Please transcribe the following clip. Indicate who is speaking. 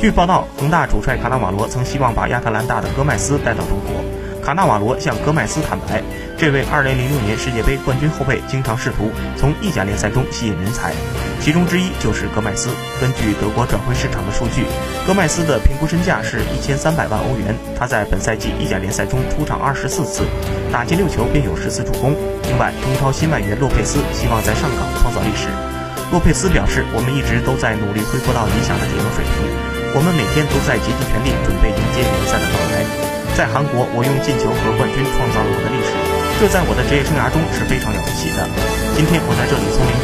Speaker 1: 据报道，恒大主帅卡纳瓦罗曾希望把亚特兰大的戈麦斯带到中国。卡纳瓦罗向戈麦斯坦白，这位2006年世界杯冠军后卫经常试图从意甲联赛中吸引人才，其中之一就是戈麦斯。根据德国转会市场的数据，戈麦斯的评估身价是一千三百万欧元。他在本赛季意甲联赛中出场二十四次，打进六球，并有十次助攻。另外，中超新外援洛佩斯希望在上港创造历史。洛佩斯表示：“我们一直都在努力恢复到理想的体能水平，我们每天都在竭尽全力准备迎接联赛的到来。”在韩国，我用进球和冠军创造了我的历史，这在我的职业生涯中是非常了不起的。今天我在这里从零